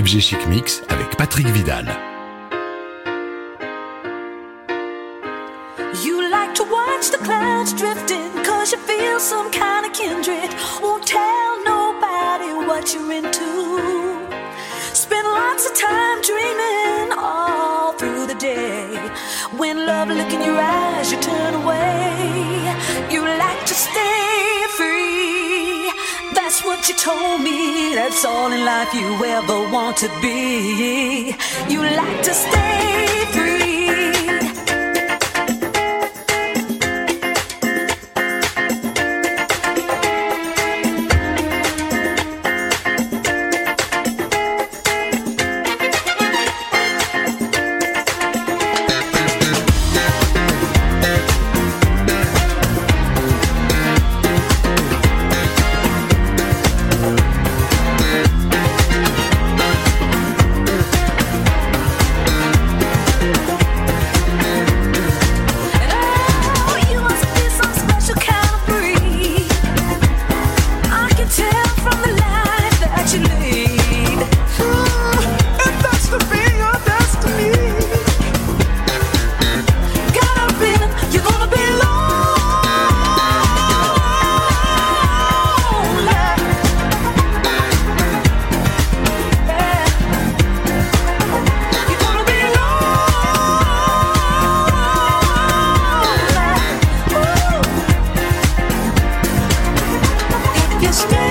FG Chic Mix avec Patrick Vidal. You like to watch the clouds drifting cause you feel some kind of kindred. Won't tell nobody what you're into. Spend lots of time dreaming all through the day. When love look in your eyes, you turn away. You like to stay you told me. That's all in life you ever want to be. You like to stay mistake.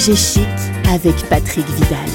FG Chic avec Patrick Vidal.